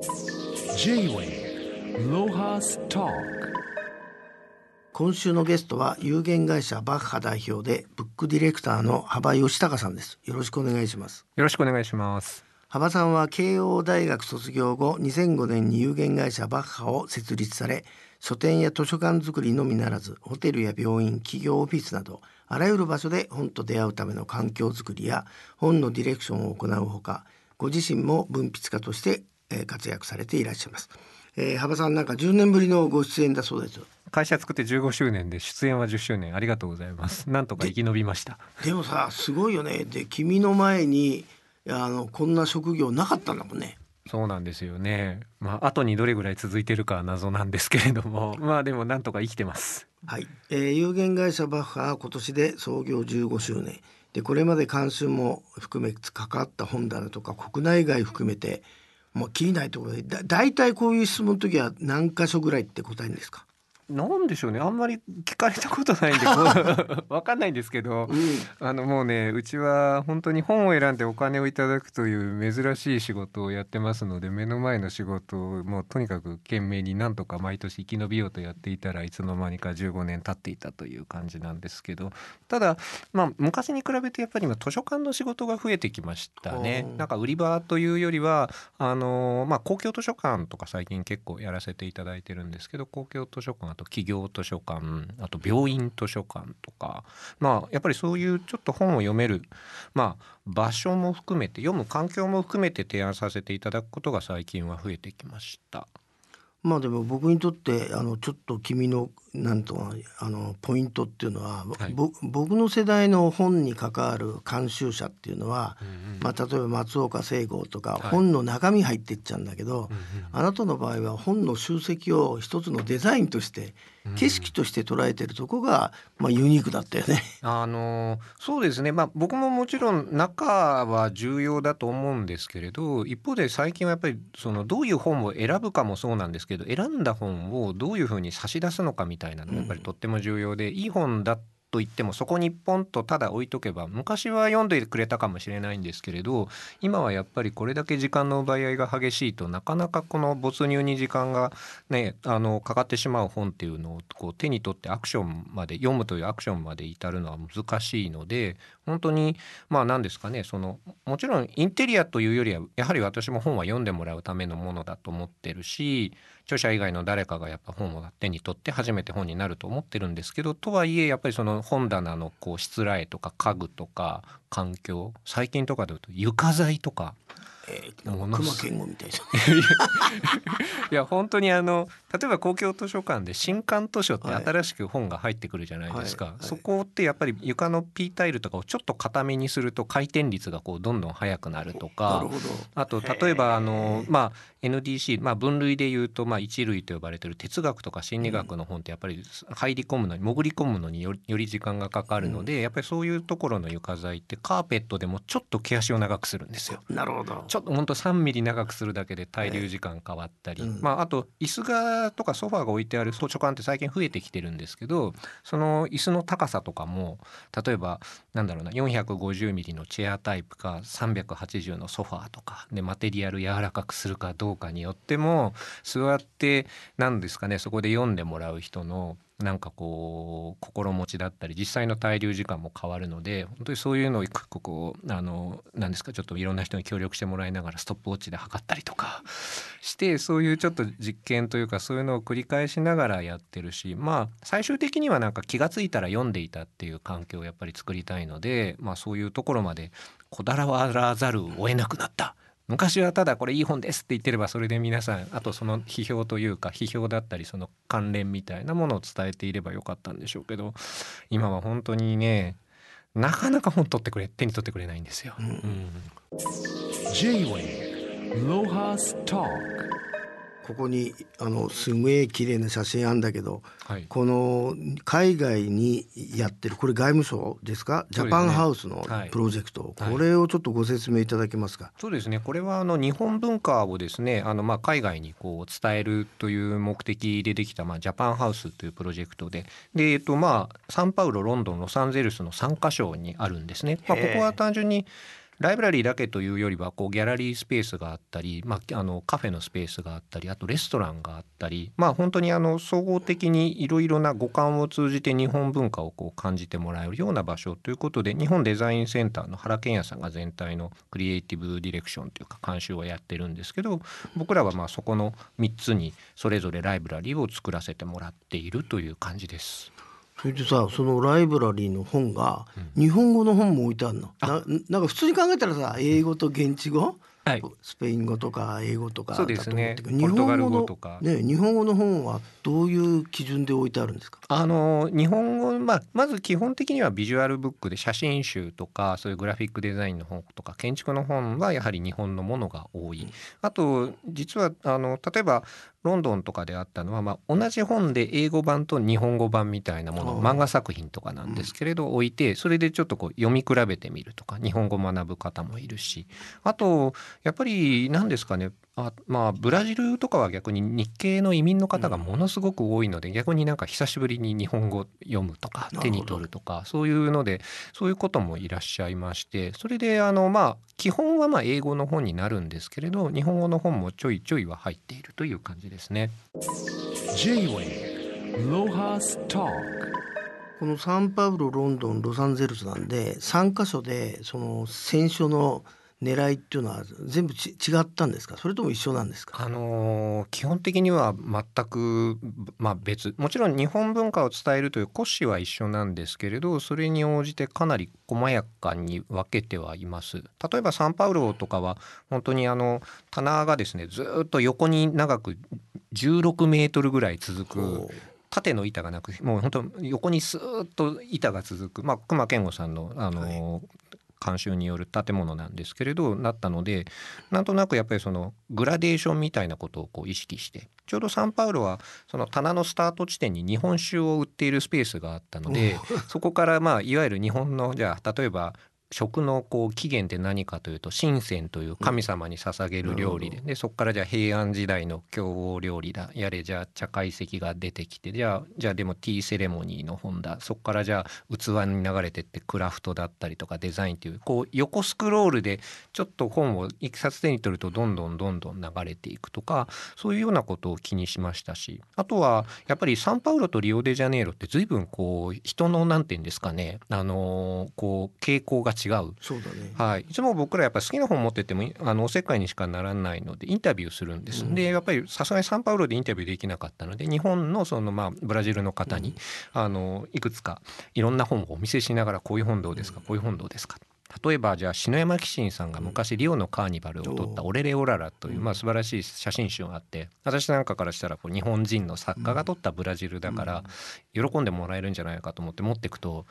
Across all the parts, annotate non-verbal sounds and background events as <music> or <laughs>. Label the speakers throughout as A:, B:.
A: J-Way ロハスト
B: 今週のゲストは有限会社バッハ代表でブックディレクターの幅義隆さんです。よろしくお願いします。
C: よろしくお願いします。
B: 幅さんは慶応大学卒業後2005年に有限会社バッハを設立され書店や図書館づくりのみならずホテルや病院企業オフィスなどあらゆる場所で本と出会うための環境づくりや本のディレクションを行うほかご自身も文筆家としてえー活躍されていらっしゃいます、えー、幅さんなんか10年ぶりのご出演だそうです
C: 会社作って15周年で出演は10周年ありがとうございます。なんとか生き延びました。
B: でもさすごいよね。で君の前にあのこんな職業なかったんだもんね。
C: そうなんですよね。まあ後にどれぐらい続いてるかは謎なんですけれども。まあでもなんとか生きてます。
B: はい、えー有限会社バッハは今年で創業15周年。でこれまで監修も含め関わった本棚とか国内外含めてもう切りないところでだ大体こういう質問の時は何箇所ぐらいって答えるんですか、
C: なんでしょうね。あんまり聞かれたことないんで <laughs> こう <laughs> わかんないんですけど
B: うん。
C: あのもうねうちは本当に本を選んでお金をいただくという珍しい仕事をやってますので目の前の仕事をもうとにかく懸命になんとか毎年生き延びようとやっていたらいつの間にか15年経っていたという感じなんですけどただまあ昔に比べてやっぱり今図書館の仕事が増えてきましたね。なんか売り場というよりはあのまあ公共図書館とか最近結構やらせていただいてるんですけど公共図書館あと企業図書館あと病院図書館とかまあやっぱりそういうちょっと本を読めるまあ場所も含めて読む環境も含めて提案させていただくことが最近は増えてきました。
B: まあでも僕にとってあのちょっと君のなんとかあのポイントっていうのは、
C: はい。
B: ぼ僕の世代の本に関わる監修者っていうのは、まあ、例えば松岡聖剛とか、
C: はい。
B: 本の中身入ってっちゃうんだけど、
C: うんうん
B: あなたの場合は本の集積を一つのデザインとして
C: うん
B: 景色として捉えてるとこが、まあ、ユニークだったよね。
C: あのそうですねまあ僕ももちろん中は重要だと思うんですけれど一方で最近はやっぱりそのどういう本を選ぶかもそうなんですけど選んだ本をどういうふうに差し出すのかみたいなのがやっぱりとっても重要で、いい本だと言ってもそこにポンとただ置いとけば昔は読んでくれたかもしれないんですけれど今はやっぱりこれだけ時間の奪い合いが激しいとなかなかこの没入に時間がねあのかかってしまう本っていうのをこう手に取ってアクションまで読むというアクションまで至るのは難しいので本当にまあ何ですかねそのもちろんインテリアというよりはやはり私も本は読んでもらうためのものだと思ってるし著者以外の誰かがやっぱ本を手に取って初めて本になると思ってるんですけどとはいえやっぱりその本棚のこうしつらえとか家具とか環境最近とかで言うと床材とか
B: えー、熊
C: す
B: 健吾みたいな。
C: いや本当にあの例えば公共図書館で新刊図書って
B: はい
C: 新しく本が入ってくるじゃないですか、
B: はいはい
C: そこってやっぱり床の P タイルとかをちょっと固めにすると回転率がこうどんどん速くなると
B: な
C: か。あと例えばあの、まあ、NDC、まあ、分類でいうと、まあ、一類と呼ばれてる哲学とか心理学の本ってやっぱり入り込むのに潜り込むのにより時間がかかるので、やっぱりそういうところの床材ってカーペットでもちょっと毛足を長くするんですよ。
B: なるほど。
C: ちょっとほんと3ミリ長くするだけで滞留時間変わったり、
B: ええうん。
C: まあ、あと椅子がとかソファーが置いてある図書館って最近増えてきてるんですけどその椅子の高さとかも例えばなんだろうな450ミリのチェアタイプか380のソファーとかでマテリアル柔らかくするかどうかによっても座ってなんですかねそこで読んでもらう人のなんかこう心持ちだったり実際の滞留時間も変わるので本当にそういうのを一個一個こうあのなんですかちょっといろんな人に協力してもらいながらストップウォッチで測ったりとか <laughs> してそういうちょっと実験というかそういうのを繰り返しながらやってるしまあ最終的にはなんか気が付いたら読んでいたっていう環境をやっぱり作りたいのでまあそういうところまでこだわらざるを得なくなった。昔はただこれいい本ですって言ってればそれで皆さんあとその批評というか批評だったりその関連みたいなものを伝えていればよかったんでしょうけど今は本当にねなかなか本取ってくれ手に取ってくれないんですよ。
B: うん
C: うん
A: J-Way ロハスト
B: ここにあのすげえ綺麗な写真あんだけど
C: はい、
B: この海外にやってるこれ外務省ですか？ジャパンハウスの
C: はい。
B: プロジェクト、
C: はい。
B: これをちょっとご説明いただけますか？
C: そうですね。これはあの日本文化をですねあのまあ海外にこう伝えるという目的でできたまあジャパンハウスというプロジェクトで。で、えっと、まあサンパウロロンドンロサンゼルスの3カ所にあるんですね。まあ、ここは単純にライブラリーだけというよりはこうギャラリースペースがあったり、まあ、あのカフェのスペースがあったりあとレストランがあったりまあ本当にあの総合的にいろいろな五感を通じて日本文化をこう感じてもらえるような場所ということで日本デザインセンターの原健也さんが全体のクリエイティブディレクションというか監修をやってるんですけど僕らはまあそこの3つにそれぞれライブラリーを作らせてもらっているという感じです。
B: それでさそのライブラリーの本が日本語の本も置いてあるの、ななんか普通に考えたらさ英語と現地語、
C: はい。
B: スペイン語とか英語とか
C: そうですね。
B: 日本語
C: とか。
B: ね日本語の本はどういう基準で置いてあるんですか？
C: あの日本語、まあ、まず基本的にはビジュアルブックで写真集とかそういうグラフィックデザインの本とか建築の本はやはり日本のものが多い。あと実はあの例えばロンドンとかであったのは、まあ、同じ本で英語版と日本語版みたいなもの漫画作品とかなんですけれど置いてそれでちょっとこう読み比べてみるとか日本語学ぶ方もいるし。あとやっぱり何ですかね。あまあブラジルとかは逆に日系の移民の方がものすごく多いので、逆になんか久しぶりに日本語読むとか手に取るとかそういうのでそういうこともいらっしゃいましてそれであのまあ基本はまあ英語の本になるんですけれど日本語の本もちょいちょいは入っているという感じですね。
B: このサンパウロロンドンロサンゼルスなんで3カ所でその選書の狙いっていうのは全部ち違ったんですか？それとも一緒なんですか？
C: あのー基本的には全く、まあ、別。もちろん日本文化を伝えるという骨子は一緒なんですけれどそれに応じてかなり細やかに分けてはいます。例えばサンパウロとかは本当にあの棚がですねずーっと横に長く16メートルぐらい続く縦の板がなくもう本当横にスーッと板が続く、まあ、熊健吾さんのあの、監修による建物なんですけれどなったのでなんとなくやっぱりそのグラデーションみたいなことをこう意識してちょうどサンパウロはその棚のスタート地点に日本酒を売っているスペースがあったのでそこからまあいわゆる日本のじゃあ例えば食のこう起源って何かというと神仙という神様に捧げる料理で,、でそこからじゃあ平安時代の共王料理だ。やれじゃあ茶会席が出てきてじゃあじゃあでもティーセレモニーの本だ。そこからじゃあ器に流れてってクラフトだったりとかデザインっていうこう横スクロールでちょっと本を一冊手に取るとどんどんどんどん流れていくとかそういうようなことを気にしましたし。あとはやっぱりサンパウロとリオデジャネイロって随分こう人のなんて言うんですかねあのーこう傾向が違う。
B: そうだね。
C: はい、いつも僕らやっぱり好きな本持っててもあのおせっかいにしかならないのでインタビューするんです、
B: うん。
C: でやっぱりさすがにサンパウロでインタビューできなかったので日本のそのまあブラジルの方に、あのいくつかいろんな本をお見せしながらこういう本どうですかこういう本どうですか例えばじゃあ篠山紀信さんが昔リオのカーニバルを撮った「オレレオララ」というまあ素晴らしい写真集があって私なんかからしたらこう日本人の作家が撮ったブラジルだから喜んでもらえるんじゃないかと思って持ってくと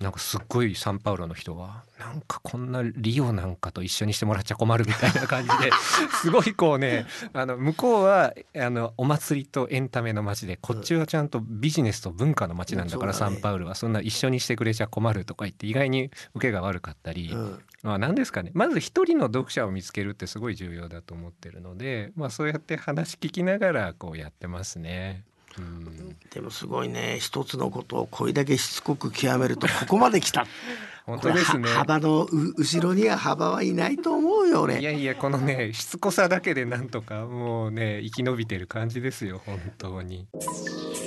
C: なんかすっごいサンパウロの人がなんかこんなリオなんかと一緒にしてもらっちゃ困るみたいな感じで <laughs> すごいこうねあの向こうはあのお祭りとエンタメの街でこっちはちゃんとビジネスと文化の街なんだから、サンパウロはそんな一緒にしてくれちゃ困るとか言って意外に受けが悪かったり、
B: うん。
C: まあ何ですかね。まず一人の読者を見つけるってすごい重要だと思ってるので、まあ、そうやって話聞きながらこうやってますね。うん。
B: でもすごいね。一つのことをこれだけしつこく極めるとここまで来た。<laughs>
C: 本当ですね。
B: これは幅のう後ろには幅はいないと思うよ俺。
C: いやいやこのねしつこさだけでなんとかもうね生き延びてる感じですよ本当に。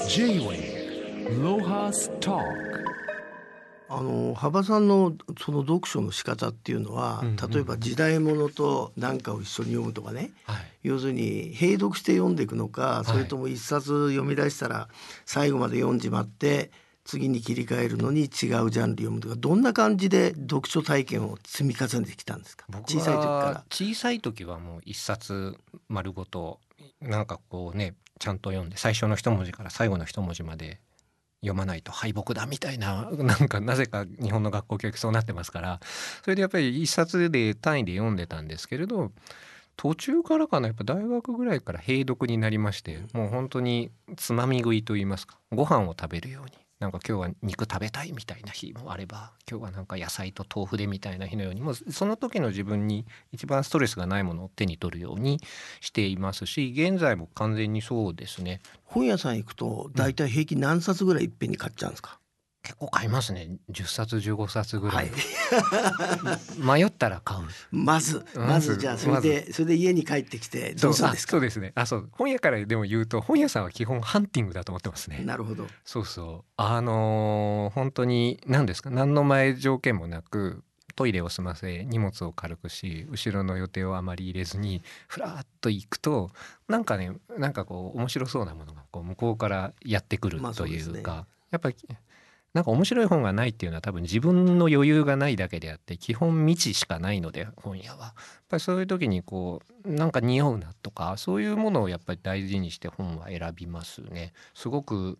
A: J-Wave Lohas Talk
B: あの幅さんのその読書の仕方っていうのは、
C: うんうん
B: 例えば時代物と何かを一緒に読むとかね。
C: はい。
B: 要するに併読して読んでいくのか、
C: い。
B: それとも一冊読み出したら最後まで読んじまって次に切り替えるのに違うジャンル読むとかどんな感じで読書体験を積み重ねてきたんですか？
C: 僕
B: 小さい時か
C: は
B: ら。
C: 小さい時はもう一冊丸ごとなんかこうねちゃんと読んで最初の一文字から最後の一文字まで読まないと敗北だみたいな <laughs> なんかなぜか日本の学校教育そうなってますから。それでやっぱり一冊で単位で読んでたんですけれど途中からかなやっぱ大学ぐらいから閉読になりましてもう本当につまみ食いと言いますかご飯を食べるようになんか今日は肉食べたいみたいな日もあれば今日はなんか野菜と豆腐でみたいな日のようにもうその時の自分に一番ストレスがないものを手に取るようにしていますし現在も完全にそうですね。
B: 本屋さん行くと大体平均何冊ぐらいいっぺんに買っちゃうんですか、
C: 結構買いますね。10冊15冊ぐら、
B: はい。い <laughs>
C: 迷ったら買う
B: まず
C: うん。
B: まずじゃあそれでそれで家に帰ってきてどうですか？
C: あそうですね。あそう。本屋からでも言うと本屋さんは基本ハンティングだと思ってますね。
B: なるほど
C: そうそう。あのー本当に何ですか？何の前条件もなくトイレを済ませ荷物を軽くし後ろの予定をあまり入れずにふらっと行くとなんかねなんかこう面白そうなものがこう向こうからやってくるとい
B: うですね。
C: うか、やっぱりなんか面白い本がないっていうのは多分自分の余裕がないだけであって基本未知しかないので本屋は。やっぱりそういう時にこうなんか似合うなとかそういうものをやっぱり大事にして本は選びますね。すごく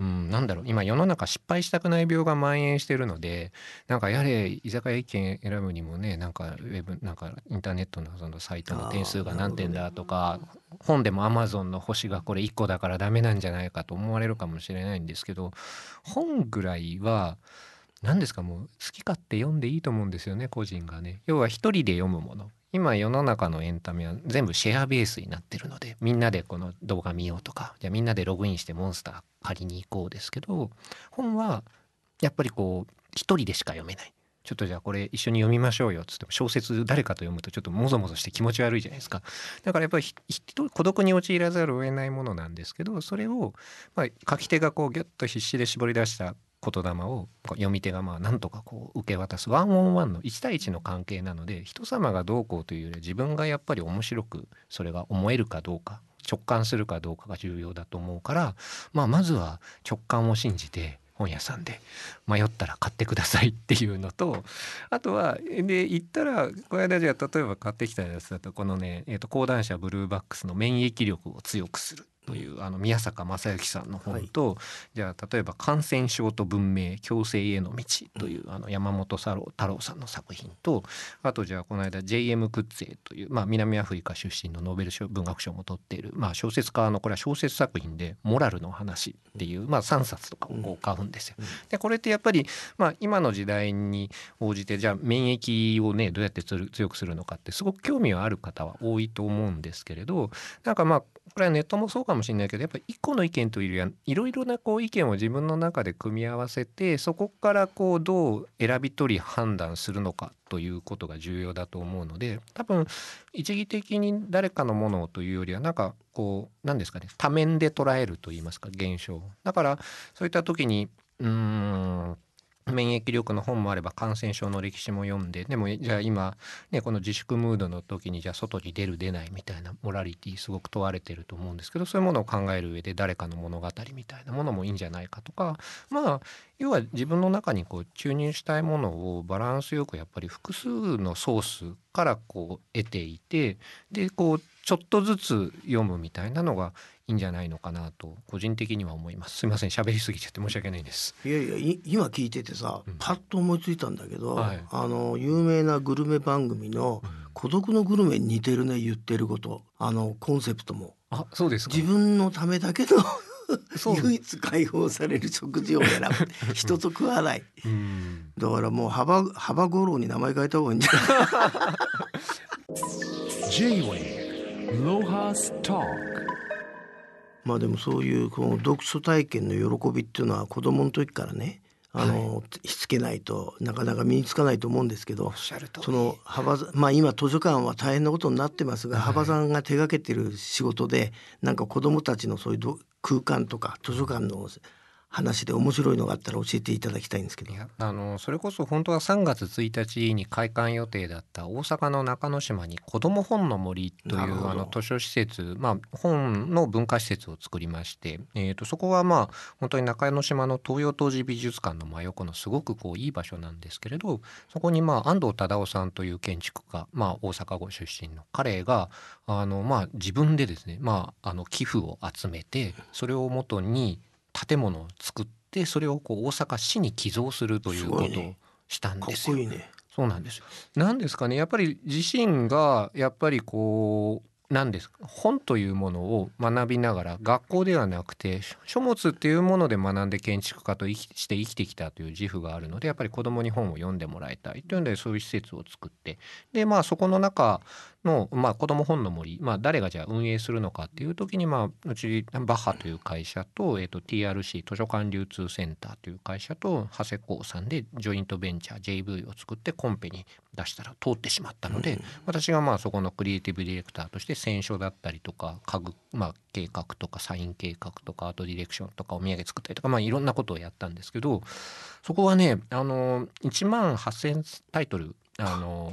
C: うん、なんだろう今世の中失敗したくない病が蔓延してるのでなんかやれ居酒屋一軒選ぶにもねなんかウェブなんかインターネットのそのサイトの点数が何点だとか、本でもアマゾンの星がこれ1個だからダメなんじゃないかと思われるかもしれないんですけど本ぐらいは何ですかもう好き勝手読んでいいと思うんですよね個人がね。要は一人で読むもの今世の中のエンタメは全部シェアベースになってるのでみんなでこの動画見ようとかじゃあみんなでログインしてモンスター借りに行こうですけど本はやっぱりこう一人でしか読めない。ちょっとじゃあこれ一緒に読みましょうよっつっても小説誰かと読むとちょっともぞもぞして気持ち悪いじゃないですかだからやっぱり孤独に陥らざるを得ないものなんですけどそれを、まあ、書き手がこうギュッと必死で絞り出した言霊を読み手がまあなんとかこう受け渡すワンオンワンの1対1の関係なので人様がどうこうというよりは自分がやっぱり面白くそれが思えるかどうか直感するかどうかが重要だと思うから、まあ、まずは直感を信じて本屋さんで迷ったら買ってくださいっていうのとあとはで行ったらこの間じゃ例えば買ってきたやつだとこのね、え、と講談社ブルーバックスの免疫力を強くする。というあの宮坂正幸さんの本と、じゃあ例えば「感染症と文明共生への道」というあの山本太郎太郎さんの作品とあとじゃあこの間 J.M. クッツェという、まあ、南アフリカ出身のノーベル賞文学賞も取っている、まあ、小説家のこれは小説作品で「モラルの話」っていう、まあ、3冊とかを買うんですよ。でこれってやっぱり、まあ、今の時代に応じてじゃあ免疫をねどうやってつる強くするのかってすごく興味はある方は多いと思うんですけれどなんかまあこれはネットもそうかもしれないけどやっぱり一個の意見というよりはいろいろなこう意見を自分の中で組み合わせてそこからこうどう選び取り判断するのかということが重要だと思うので多分一義的に誰かのものというよりはなんかこう何ですかね多面で捉えるといいますか現象。だからそういった時にうーん免疫力の本もあれば感染症の歴史も読んででもじゃあ今ねこの自粛ムードの時にじゃあ外に出る出ないみたいなモラリティすごく問われてると思うんですけどそういうものを考える上で誰かの物語みたいなものもいいんじゃないかとかまあ要は自分の中にこう注入したいものをバランスよくやっぱり複数のソースからこう得ていてでこうちょっとずつ読むみたいなのがいいんじゃないのかなと個人的には思います。すいません喋りすぎちゃって申し訳ないです。
B: いやいやい今聞いててさ、
C: うん。
B: パッと思いついたんだけど、
C: はい。
B: あの有名なグルメ番組の「孤独のグルメ」に似てるね言ってること。あのコンセプトも。
C: あそうですか。
B: 自分のためだけの唯一解放される食事を選ぶ。<laughs> 人と食わない。
C: うん。
B: だからもう幅幅五郎に名前変えた方がいいんじゃない？<laughs>
A: Talk
B: まあでもそういうこの読書体験の喜びっていうのは子供の時からねあの、しつけないとなかなか身につかないと思うんですけどその幅ざまあ今図書館は大変なことになってますが、
C: はい。
B: 幅さんが手掛けてる仕事でなんか子供たちのそういうど空間とか図書館の話で面白いのがあったら教えていただきたいんですけど。
C: あのそれこそ本当は3月1日に開館予定だった大阪の中之島に子ども本の森というあの図書施設、まあ、本の文化施設を作りまして、えー、とそこはまあ本当に中之島の東洋陶磁美術館の真横のすごくこういい場所なんですけれどそこにまあ安藤忠雄さんという建築家、まあ、大阪ご出身の彼があの、まあ、自分でですね、まあ、あの寄付を集めてそれをもとに建物を作ってそれをこう大阪市に寄贈するということをしたんですよ。
B: こいいね。
C: そうなんですよ。なんですかねやっぱり自身がやっぱりこうなんですか本というものを学びながら学校ではなくて書物っていうもので学んで建築家として生きてきたという自負があるのでやっぱり子どもに本を読んでもらいたいというのでそういう施設を作ってでまあそこの中の、まあ、子ども本の森、まあ、誰がじゃあ運営するのかっていう時に、まあ、うちバッハという会社と,、えー、と TRC 図書館流通センターという会社と長谷光さんでジョイントベンチャー JV を作ってコンペに出したら通ってしまったので、私がまあそこのクリエイティブディレクターとして選書だったりとか家具、まあ、計画とかサイン計画とかアートディレクションとかお土産作ったりとか、まあ、いろんなことをやったんですけどそこはねあの1万8,000タイトルあの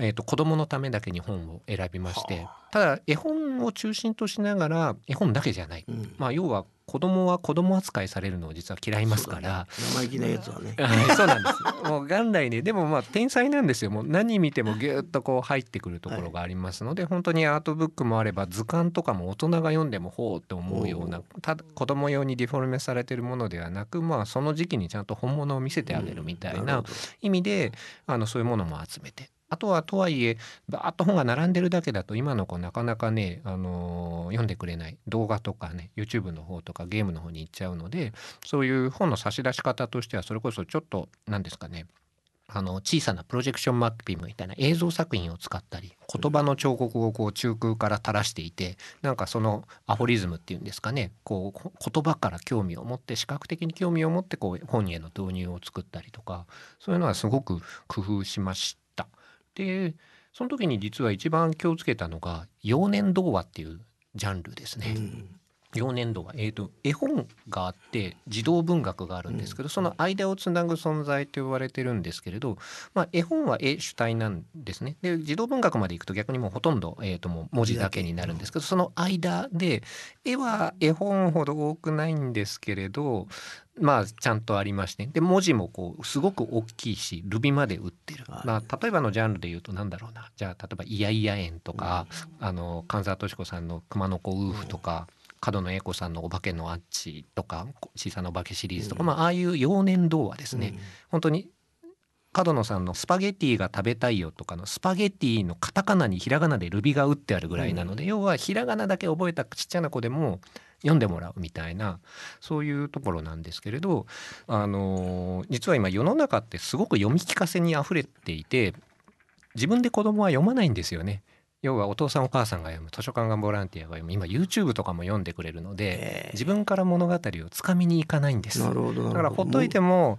C: えーと、子どものためだけに本を選びましてただ絵本を中心としながら絵本だけじゃない、うん、まあ、要は子供は子供扱いされるのを実は嫌いますから、
B: ね、生意気なやつはね。
C: そうなんです <laughs> もう元来ねでもまあ天才なんですよ。もう何見てもぎゅっとこう入ってくるところがありますので、はい、本当にアートブックもあれば図鑑とかも大人が読んでもほうって思うようなただ子供用にディフォルメされてるものではなくまあその時期にちゃんと本物を見せてあげるみたいな意味で、あのそういうものも集めてあとはとはいえバーッと本が並んでるだけだと今の子なかなかね、あのー、読んでくれない動画とかね YouTube の方とかゲームの方に行っちゃうのでそういう本の差し出し方としてはそれこそちょっと何ですかねあの小さなプロジェクションマッピングみたいな映像作品を使ったり言葉の彫刻をこう中空から垂らしていてなんかそのアフォリズムっていうんですかねこう言葉から興味を持って視覚的に興味を持ってこう本への導入を作ったりとかそういうのはすごく工夫しました。でその時に実は一番気をつけたのが幼年童話っていうジャンルですね。うん。幼年童話、えーと、絵本があって児童文学があるんですけど、うん、その間をつなぐ存在と言われてるんですけれど、まあ、絵本は絵主体なんですね。で児童文学までいくと逆にもうほとんど、えーと、もう文字だけになるんですけどその間で絵は絵本ほど多くないんですけれどまあちゃんとありまして。で文字もこうすごく大きいしルビまで打ってる、まあ、例えばのジャンルで言うとなんだろうな。じゃあ例えば「イヤイヤ園」とか、うん、あの神沢敏子さんの「熊野子夫婦」とか。うん。角野栄子さんの「お化けのアッチ」とか「小さなお化け」シリーズとか、まあ、ああいう幼年童話ですね、うん、本当に角野さんの「スパゲティが食べたいよ」とかのスパゲティのカタカナにひらがなでルビが打ってあるぐらいなので、うん、要はひらがなだけ覚えたちっちゃな子でも読んでもらうみたいなそういうところなんですけれど、あのー、実は今世の中ってすごく読み聞かせにあふれていて自分で子供は読まないんですよね。要はお父さんお母さんが読む図書館がボランティアが読む今 YouTube とかも読んでくれるので自分から物語をつかみに行かないんです。
B: なるほど
C: だからほっといても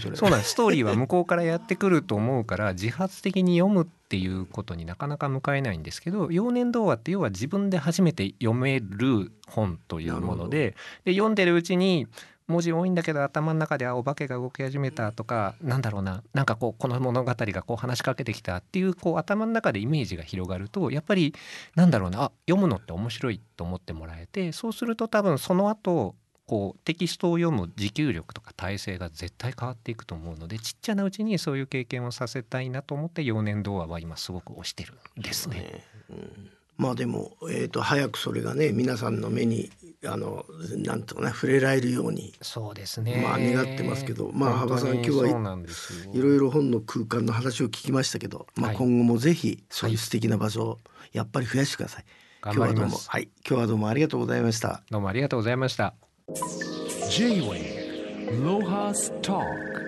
B: それ。
C: そうなんです。ストーリーは向こうからやってくると思うから自発的に読むっていうことになかなか向かえないんですけど幼年童話って要は自分で初めて読める本というものでで読んでるうちに文字多いんだけど頭の中ではお化けが動き始めたとかなんだろうななんかこうこの物語がこう話しかけてきたっていうこう頭の中でイメージが広がるとやっぱりなんだろうなあ読むのって面白いと思ってもらえてそうすると多分その後こうテキストを読む持久力とか体制が絶対変わっていくと思うのでちっちゃなうちにそういう経験をさせたいなと思って幼年童話は今すごく推してるんですね。ね。
B: うん、まあでも、えーと早くそれがね皆さんの目にあのなんとかね触れられるように。
C: そうですね。
B: まあ願ってますけどまあ幅さん今日はいろいろ本の空間の話を聞きましたけど、まあ、今後もぜひそういう素敵な場所をやっぱり増やしてください。
C: はい、今日は
B: どうも。はい。今日はどうもありがとうございました。
C: どうもありがとうございました。
A: J-Way ロハスター